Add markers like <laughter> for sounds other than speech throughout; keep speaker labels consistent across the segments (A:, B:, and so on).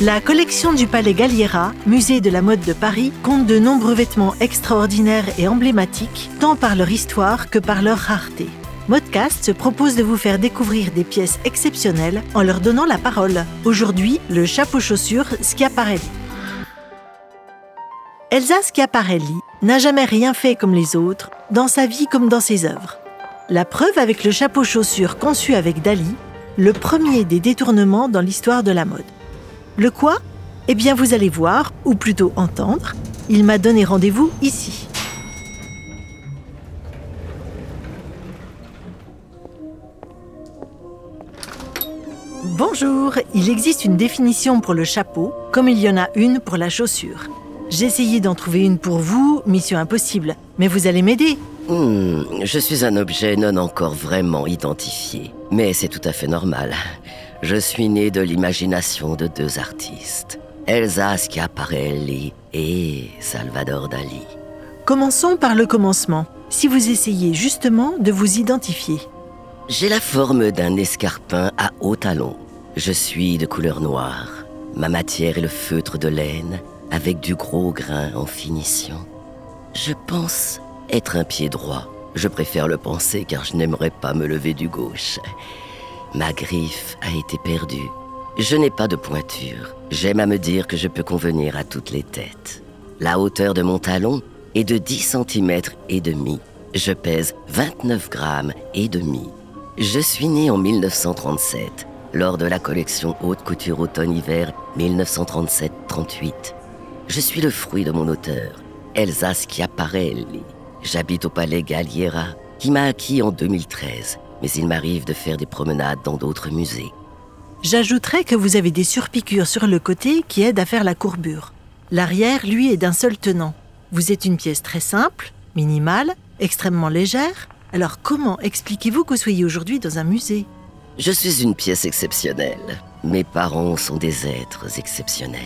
A: La collection du Palais Galliera, musée de la mode de Paris, compte de nombreux vêtements extraordinaires et emblématiques, tant par leur histoire que par leur rareté. Modcast se propose de vous faire découvrir des pièces exceptionnelles en leur donnant la parole. Aujourd'hui, le chapeau chaussure Schiaparelli. Elsa Schiaparelli n'a jamais rien fait comme les autres, dans sa vie comme dans ses œuvres. La preuve avec le chapeau chaussure conçu avec Dali, le premier des détournements dans l'histoire de la mode. Le quoi? Eh bien, vous allez voir, ou plutôt entendre, il m'a donné rendez-vous ici. Bonjour, il existe une définition pour le chapeau, comme il y en a une pour la chaussure. J'ai essayé d'en trouver une pour vous, mission impossible, mais vous allez m'aider.
B: Hmm, je suis un objet non encore vraiment identifié, mais c'est tout à fait normal. Je suis né de l'imagination de deux artistes, Elsa Schiaparelli et Salvador Dali.
A: Commençons par le commencement, si vous essayez justement de vous identifier.
B: J'ai la forme d'un escarpin à hauts talons. Je suis de couleur noire. Ma matière est le feutre de laine avec du gros grain en finition. Je pense être un pied droit. Je préfère le penser car je n'aimerais pas me lever du gauche. Ma griffe a été perdue. Je n'ai pas de pointure. J'aime à me dire que je peux convenir à toutes les têtes. La hauteur de mon talon est de 10 cm et demi. Je pèse 29 grammes et demi. Je suis né en 1937, lors de la collection haute couture automne-hiver 1937-38. Je suis le fruit de mon auteur, Elsa Schiaparelli. J'habite au palais Galliera, qui m'a acquis en 2013 mais il m'arrive de faire des promenades dans d'autres musées.
A: J'ajouterais que vous avez des surpiqûres sur le côté qui aident à faire la courbure. L'arrière, lui, est d'un seul tenant. Vous êtes une pièce très simple, minimale, extrêmement légère. Alors comment expliquez-vous que vous soyez aujourd'hui dans un musée?
B: Je suis une pièce exceptionnelle. Mes parents sont des êtres exceptionnels.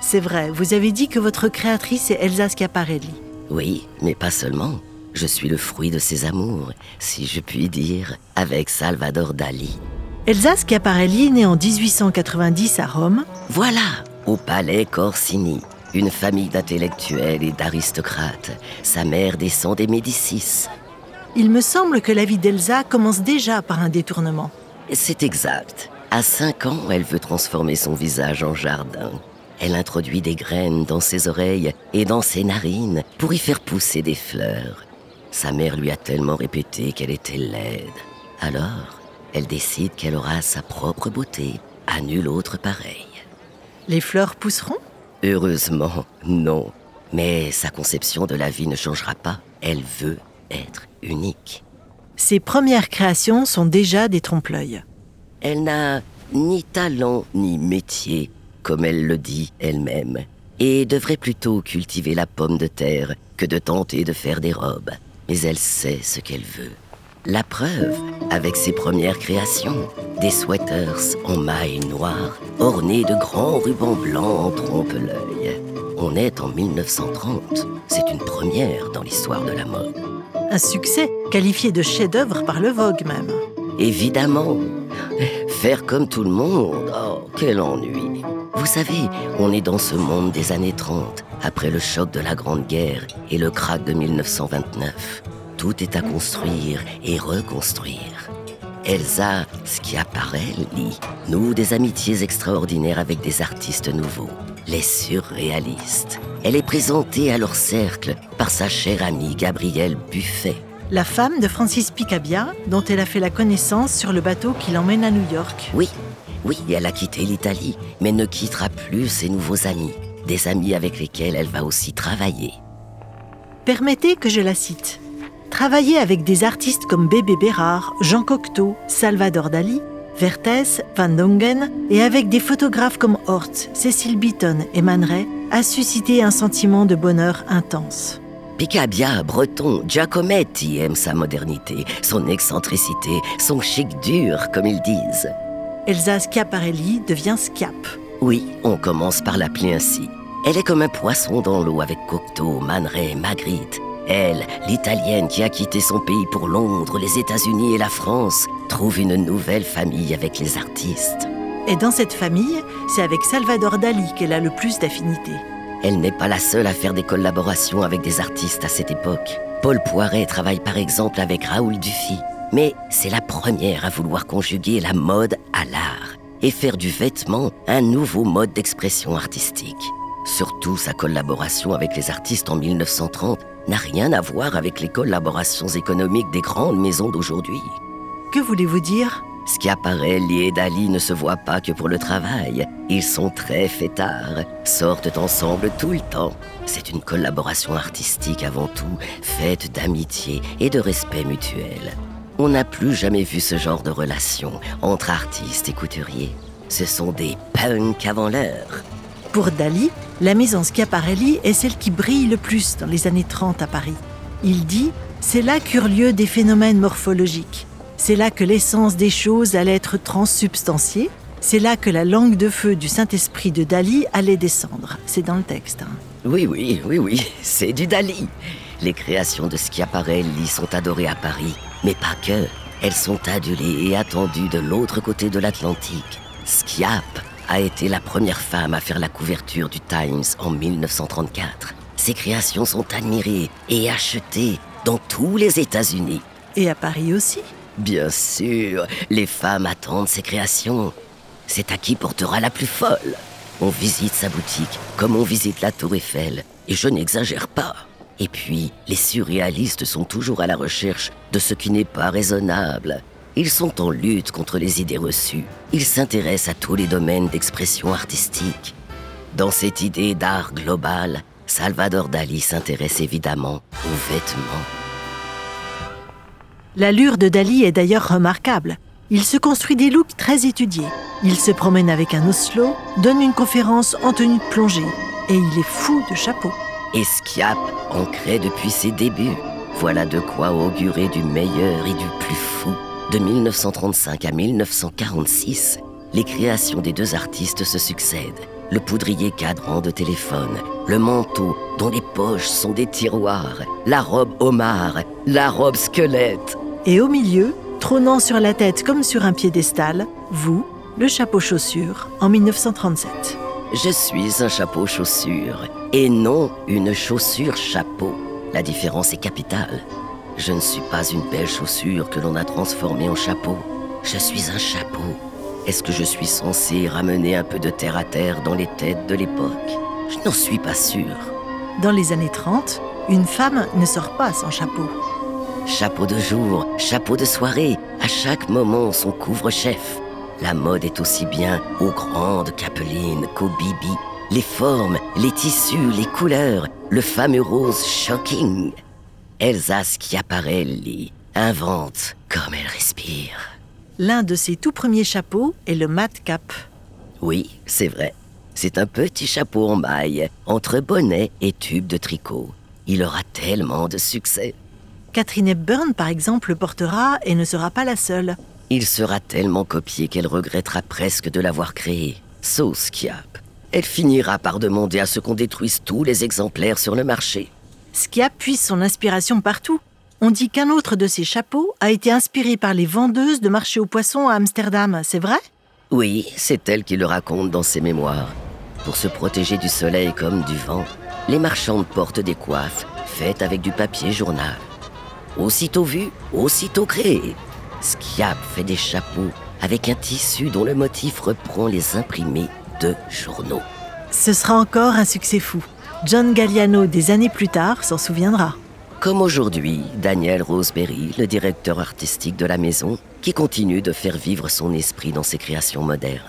A: C'est vrai, vous avez dit que votre créatrice est Elsa Schiaparelli.
B: Oui, mais pas seulement. Je suis le fruit de ses amours, si je puis dire, avec Salvador Dali.
A: Elsa Schiaparelli, née en 1890 à Rome.
B: Voilà, au palais Corsini, une famille d'intellectuels et d'aristocrates. Sa mère descend des Médicis.
A: Il me semble que la vie d'Elsa commence déjà par un détournement.
B: C'est exact. À 5 ans, elle veut transformer son visage en jardin. Elle introduit des graines dans ses oreilles et dans ses narines pour y faire pousser des fleurs. Sa mère lui a tellement répété qu'elle était laide. Alors, elle décide qu'elle aura sa propre beauté, à nul autre pareil.
A: Les fleurs pousseront?
B: Heureusement, non. Mais sa conception de la vie ne changera pas. Elle veut être unique.
A: Ses premières créations sont déjà des trompe-l'œil.
B: Elle n'a ni talent ni métier, comme elle le dit elle-même, et devrait plutôt cultiver la pomme de terre que de tenter de faire des robes mais elle sait ce qu'elle veut. La preuve, avec ses premières créations, des sweaters en maille noire, ornés de grands rubans blancs en trompe-l'œil. On est en 1930, c'est une première dans l'histoire de la mode.
A: Un succès qualifié de chef-d'œuvre par le Vogue même.
B: Évidemment. Faire comme tout le monde, oh, quel ennui. Vous savez, on est dans ce monde des années 30, après le choc de la Grande Guerre et le krach de 1929. Tout est à construire et reconstruire. Elsa Schiaparelli noue des amitiés extraordinaires avec des artistes nouveaux, les surréalistes. Elle est présentée à leur cercle par sa chère amie Gabrielle Buffet.
A: La femme de Francis Picabia, dont elle a fait la connaissance sur le bateau qui l'emmène à New York.
B: Oui, oui, elle a quitté l'Italie, mais ne quittera plus ses nouveaux amis, des amis avec lesquels elle va aussi travailler.
A: Permettez que je la cite. Travailler avec des artistes comme Bébé Bérard, Jean Cocteau, Salvador Dali, Vertes, Van Dongen et avec des photographes comme Hort, Cécile Beaton et Man Ray a suscité un sentiment de bonheur intense.
B: Picabia, breton, Giacometti aime sa modernité, son excentricité, son chic dur, comme ils disent.
A: Elsa Schiaparelli devient Schiap.
B: Oui, on commence par l'appeler ainsi. Elle est comme un poisson dans l'eau avec Cocteau, Man Ray, Magritte. Elle, l'Italienne qui a quitté son pays pour Londres, les États-Unis et la France, trouve une nouvelle famille avec les artistes.
A: Et dans cette famille, c'est avec Salvador Dali qu'elle a le plus d'affinité.
B: Elle n'est pas la seule à faire des collaborations avec des artistes à cette époque. Paul Poiret travaille par exemple avec Raoul Dufy. Mais c'est la première à vouloir conjuguer la mode à l'art et faire du vêtement un nouveau mode d'expression artistique. Surtout sa collaboration avec les artistes en 1930 n'a rien à voir avec les collaborations économiques des grandes maisons d'aujourd'hui.
A: Que voulez-vous dire?
B: Schiaparelli et Dali ne se voient pas que pour le travail. Ils sont très fêtards, sortent ensemble tout le temps. C'est une collaboration artistique avant tout, faite d'amitié et de respect mutuel. On n'a plus jamais vu ce genre de relation entre artistes et couturiers. Ce sont des punks avant l'heure.
A: Pour Dali, la maison Schiaparelli est celle qui brille le plus dans les années 30 à Paris. Il dit C'est là qu'eurent lieu des phénomènes morphologiques. C'est là que l'essence des choses allait être transsubstantiée. C'est là que la langue de feu du Saint-Esprit de Dali allait descendre. C'est dans le texte. Hein.
B: Oui, oui, oui, oui, c'est du Dali. Les créations de Schiaparelli sont adorées à Paris, mais pas que. Elles sont adulées et attendues de l'autre côté de l'Atlantique. Schiap a été la première femme à faire la couverture du Times en 1934. Ses créations sont admirées et achetées dans tous les États-Unis.
A: Et à Paris aussi
B: Bien sûr, les femmes attendent ses créations. C'est à qui portera la plus folle. On visite sa boutique comme on visite la tour Eiffel, et je n'exagère pas. Et puis, les surréalistes sont toujours à la recherche de ce qui n'est pas raisonnable. Ils sont en lutte contre les idées reçues. Ils s'intéressent à tous les domaines d'expression artistique. Dans cette idée d'art global, Salvador Dali s'intéresse évidemment aux vêtements.
A: L'allure de Dali est d'ailleurs remarquable. Il se construit des looks très étudiés. Il se promène avec un Oslo, donne une conférence en tenue de plongée, et il est fou de chapeau.
B: Esquiap ancré depuis ses débuts. Voilà de quoi augurer du meilleur et du plus fou. De 1935 à 1946, les créations des deux artistes se succèdent. Le poudrier cadran de téléphone, le manteau dont les poches sont des tiroirs, la robe homard, la robe squelette.
A: Et au milieu, trônant sur la tête comme sur un piédestal, vous, le chapeau chaussure, en 1937.
B: Je suis un chapeau chaussure et non une chaussure chapeau. La différence est capitale. Je ne suis pas une belle chaussure que l'on a transformée en chapeau. Je suis un chapeau. Est-ce que je suis censé ramener un peu de terre à terre dans les têtes de l'époque? Je n'en suis pas sûr.
A: Dans les années 30, une femme ne sort pas sans chapeau.
B: Chapeau de jour, chapeau de soirée, à chaque moment son couvre-chef. La mode est aussi bien aux grandes capelines qu'aux bibi. Les formes, les tissus, les couleurs, le fameux rose shocking. Elsa Schiaparelli invente comme elle respire.
A: L'un de ses tout premiers chapeaux est le mat cap.
B: Oui, c'est vrai. C'est un petit chapeau en maille, entre bonnet et tube de tricot. Il aura tellement de succès.
A: Catherine Hepburn, par exemple, le portera et ne sera pas la seule.
B: Il sera tellement copié qu'elle regrettera presque de l'avoir créé. Sauce Skiap. Elle finira par demander à ce qu'on détruise tous les exemplaires sur le marché.
A: Skiap puise son inspiration partout. On dit qu'un autre de ses chapeaux a été inspiré par les vendeuses de marché aux poissons à Amsterdam, c'est vrai?
B: Oui, c'est elle qui le raconte dans ses mémoires. Pour se protéger du soleil comme du vent, les marchandes portent des coiffes faites avec du papier journal. Aussitôt vu, aussitôt créé. Skiap fait des chapeaux avec un tissu dont le motif reprend les imprimés de journaux.
A: Ce sera encore un succès fou. John Galliano, des années plus tard, s'en souviendra.
B: Comme aujourd'hui, Daniel Roseberry, le directeur artistique de la maison, qui continue de faire vivre son esprit dans ses créations modernes.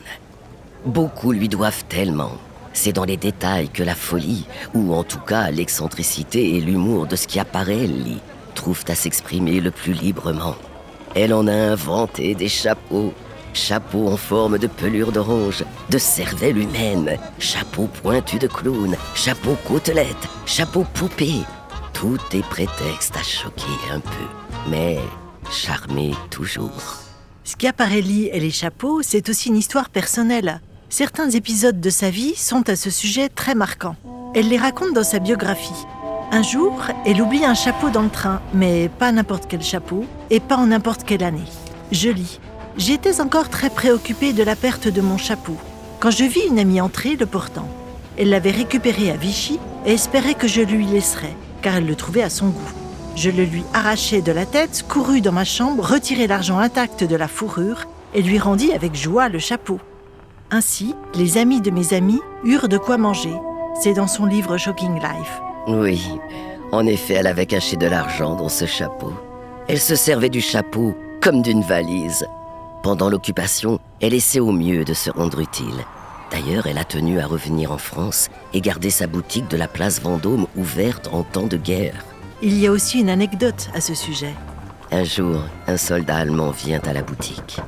B: Beaucoup lui doivent tellement. C'est dans les détails que la folie, ou en tout cas l'excentricité et l'humour de Schiaparelli, trouvent à s'exprimer le plus librement. Elle en a inventé des chapeaux. Chapeaux en forme de pelure d'orange, de cervelle humaine, chapeaux pointus de clown, chapeaux côtelette, chapeaux poupée. Tout est prétexte à choquer un peu, mais charmer toujours.
A: Schiaparelli et les chapeaux, c'est aussi une histoire personnelle. Certains épisodes de sa vie sont à ce sujet très marquants. Elle les raconte dans sa biographie. Un jour, elle oublie un chapeau dans le train, mais pas n'importe quel chapeau, et pas en n'importe quelle année. Je lis. J'étais encore très préoccupée de la perte de mon chapeau quand je vis une amie entrer le portant. Elle l'avait récupéré à Vichy et espérait que je lui laisserais, car elle le trouvait à son goût. Je le lui arrachai de la tête, courus dans ma chambre, retirai l'argent intact de la fourrure et lui rendis avec joie le chapeau. Ainsi, les amis de mes amis eurent de quoi manger. C'est dans son livre Shocking Life.
B: Oui, en effet, elle avait caché de l'argent dans ce chapeau. Elle se servait du chapeau comme d'une valise. Pendant l'occupation, elle essaie au mieux de se rendre utile. D'ailleurs, elle a tenu à revenir en France et garder sa boutique de la place Vendôme ouverte en temps de guerre.
A: Il y a aussi une anecdote à ce sujet.
B: Un jour, un soldat allemand vient à la boutique.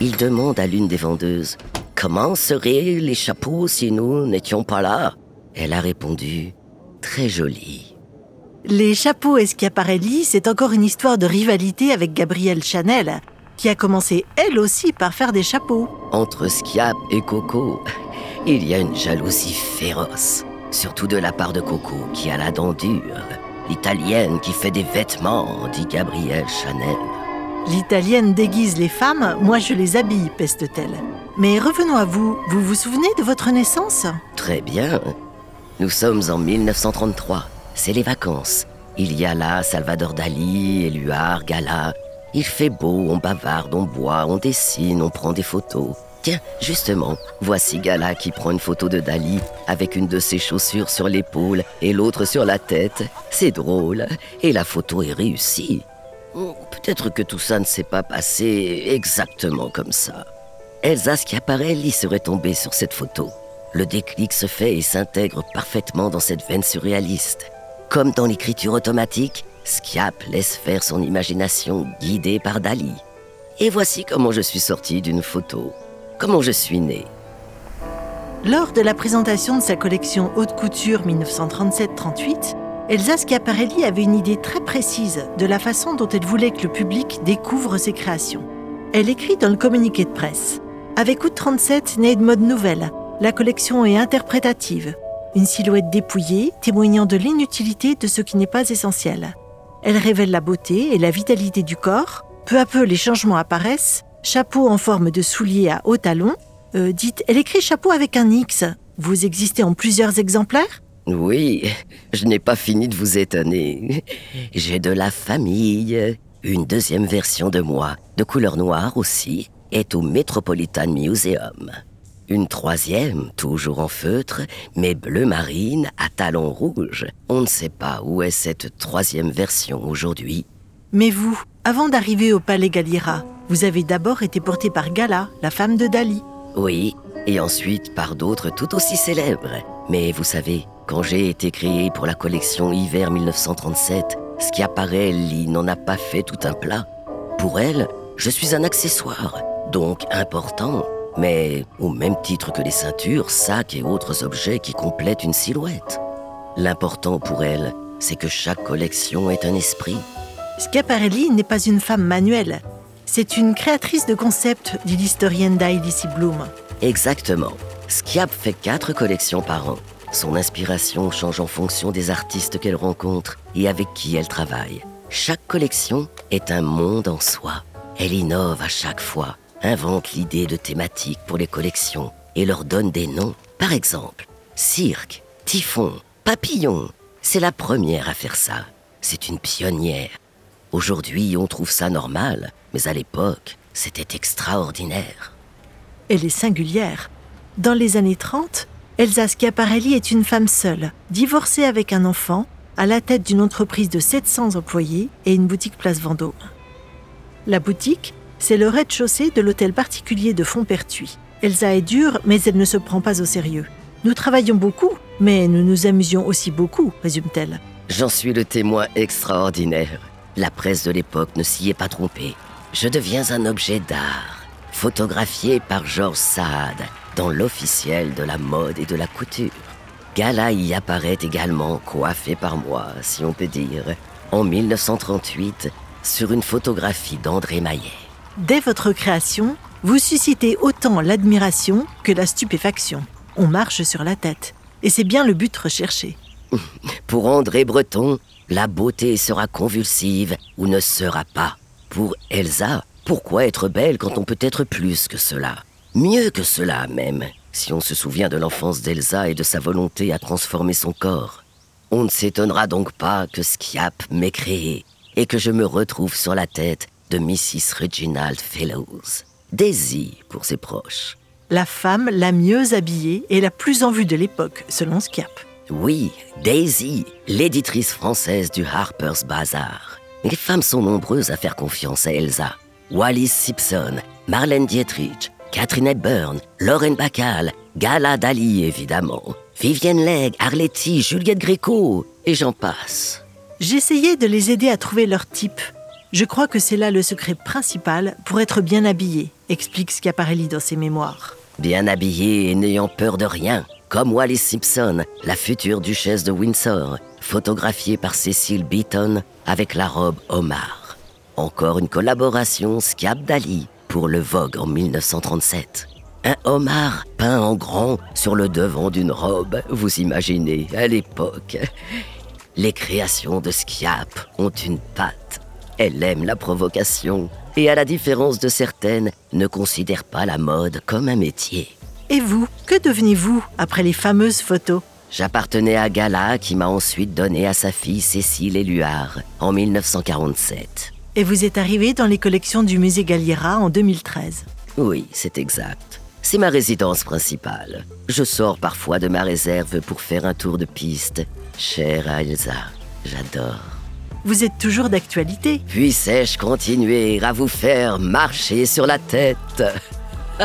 B: Il demande à l'une des vendeuses Comment seraient les chapeaux si nous n'étions pas là? Elle a répondu Très joli.
A: Les chapeaux Eschiaparelli, c'est encore une histoire de rivalité avec Gabrielle Chanel, qui a commencé elle aussi par faire des chapeaux.
B: Entre Schiap et Coco, il y a une jalousie féroce, surtout de la part de Coco qui a la dent dure. L'italienne qui fait des vêtements, dit Gabrielle Chanel.
A: L'italienne déguise les femmes, moi je les habille, peste-t-elle. Mais revenons à vous, vous vous souvenez de votre naissance?
B: Très bien. Nous sommes en 1933. C'est les vacances. Il y a là Salvador Dali, Éluard, Gala. Il fait beau, on bavarde, on boit, on dessine, on prend des photos. Tiens, justement, voici Gala qui prend une photo de Dali avec une de ses chaussures sur l'épaule et l'autre sur la tête. C'est drôle. Et la photo est réussie. Hmm, peut-être que tout ça ne s'est pas passé exactement comme ça. Elsa Schiaparelli serait tombée sur cette photo. Le déclic se fait et s'intègre parfaitement dans cette veine surréaliste. Comme dans l'écriture automatique, Schiap laisse faire son imagination guidée par Dali. Et voici comment je suis sorti d'une photo. Comment je suis né.
A: Lors de la présentation de sa collection Haute Couture 1937-38, Elsa Schiaparelli avait une idée très précise de la façon dont elle voulait que le public découvre ses créations. Elle écrit dans le communiqué de presse Avec Août 37 naît une mode nouvelle. La collection est interprétative. Une silhouette dépouillée, témoignant de l'inutilité de ce qui n'est pas essentiel. Elle révèle la beauté et la vitalité du corps. Peu à peu, les changements apparaissent. Chapeau en forme de soulier à haut talon. Euh, dites, elle écrit chapeau avec un X. Vous existez en plusieurs exemplaires?
B: Oui, je n'ai pas fini de vous étonner. J'ai de la famille. Une deuxième version de moi, de couleur noire aussi, est au Metropolitan Museum. Une troisième, toujours en feutre, mais bleu marine à talons rouges. On ne sait pas où est cette troisième version aujourd'hui.
A: Mais vous, avant d'arriver au Palais Galliera, vous avez d'abord été porté par Gala, la femme de Dali.
B: Oui, et ensuite par d'autres tout aussi célèbres. Mais vous savez, quand j'ai été créé pour la collection Hiver 1937, ce qui apparaît, n'en a pas fait tout un plat. Pour elle, je suis un accessoire, donc important, mais au même titre que les ceintures, sacs et autres objets qui complètent une silhouette. L'important pour elle, c'est que chaque collection est un esprit.
A: Schiaparelli n'est pas une femme manuelle. C'est une créatrice de concepts, dit l'historienne Daisy Bloom.
B: Exactement. Schiap fait quatre collections par an. Son inspiration change en fonction des artistes qu'elle rencontre et avec qui elle travaille. Chaque collection est un monde en soi. Elle innove à chaque fois invente l'idée de thématiques pour les collections et leur donne des noms. Par exemple, cirque, typhon, papillon. C'est la première à faire ça. C'est une pionnière. Aujourd'hui, on trouve ça normal, mais à l'époque, c'était extraordinaire.
A: Elle est singulière. Dans les années 30, Elsa Schiaparelli est une femme seule, divorcée avec un enfant, à la tête d'une entreprise de 700 employés et une boutique place Vendôme. La boutique c'est le rez-de-chaussée de l'hôtel particulier de Fontpertuis. Elsa est dure, mais elle ne se prend pas au sérieux. Nous travaillons beaucoup, mais nous nous amusions aussi beaucoup, résume-t-elle.
B: J'en suis le témoin extraordinaire. La presse de l'époque ne s'y est pas trompée. Je deviens un objet d'art, photographié par Georges Saad dans l'officiel de la mode et de la couture. Gala y apparaît également coiffé par moi, si on peut dire, en 1938, sur une photographie d'André Maillet.
A: Dès votre création, vous suscitez autant l'admiration que la stupéfaction. On marche sur la tête. Et c'est bien le but recherché. <laughs>
B: Pour André Breton, la beauté sera convulsive ou ne sera pas. Pour Elsa, Pourquoi être belle quand on peut être plus que cela? Mieux que cela même, si on se souvient de l'enfance d'Elsa et de sa volonté à transformer son corps. On ne s'étonnera donc pas que Skiap m'ait créé et que je me retrouve sur la tête de Mrs. Reginald Fellows. Daisy pour ses proches.
A: La femme la mieux habillée et la plus en vue de l'époque, selon Skiap.
B: Oui, Daisy, l'éditrice française du Harper's Bazaar. Les femmes sont nombreuses à faire confiance à Elsa. Wallis Simpson, Marlène Dietrich, Catherine Hepburn, Lauren Bacall, Gala Dali évidemment, Vivienne Legge, Arletty, Juliette Gréco, et j'en passe.
A: J'essayais de les aider à trouver leur type. Je crois que c'est là le secret principal pour être bien habillé, explique Schiaparelli dans ses mémoires.
B: Bien habillé et n'ayant peur de rien, comme Wallis Simpson, la future duchesse de Windsor, photographiée par Cécile Beaton avec la robe Omar. Encore une collaboration Schiap Dali pour le Vogue en 1937. Un homard peint en grand sur le devant d'une robe, vous imaginez, à l'époque. Les créations de Schiap ont une patte. Elle aime la provocation et, à la différence de certaines, ne considère pas la mode comme un métier.
A: Et vous, que devenez-vous après les fameuses photos?
B: J'appartenais à Gala qui m'a ensuite donné à sa fille Cécile Éluard en 1947.
A: Et vous êtes arrivé dans les collections du musée Galliera en 2013.
B: Oui, c'est exact. C'est ma résidence principale. Je sors parfois de ma réserve pour faire un tour de piste. Chère Elsa, j'adore.
A: Vous êtes toujours d'actualité.
B: Puissais-je continuer à vous faire marcher sur la tête <laughs>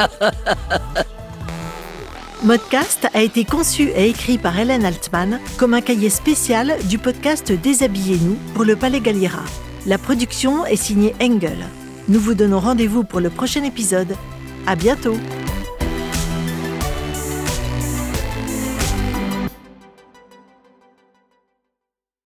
A: Modcast a été conçu et écrit par Hélène Altman comme un cahier spécial du podcast Déshabillez-nous pour le Palais Galliera. La production est signée Engel. Nous vous donnons rendez-vous pour le prochain épisode. À bientôt!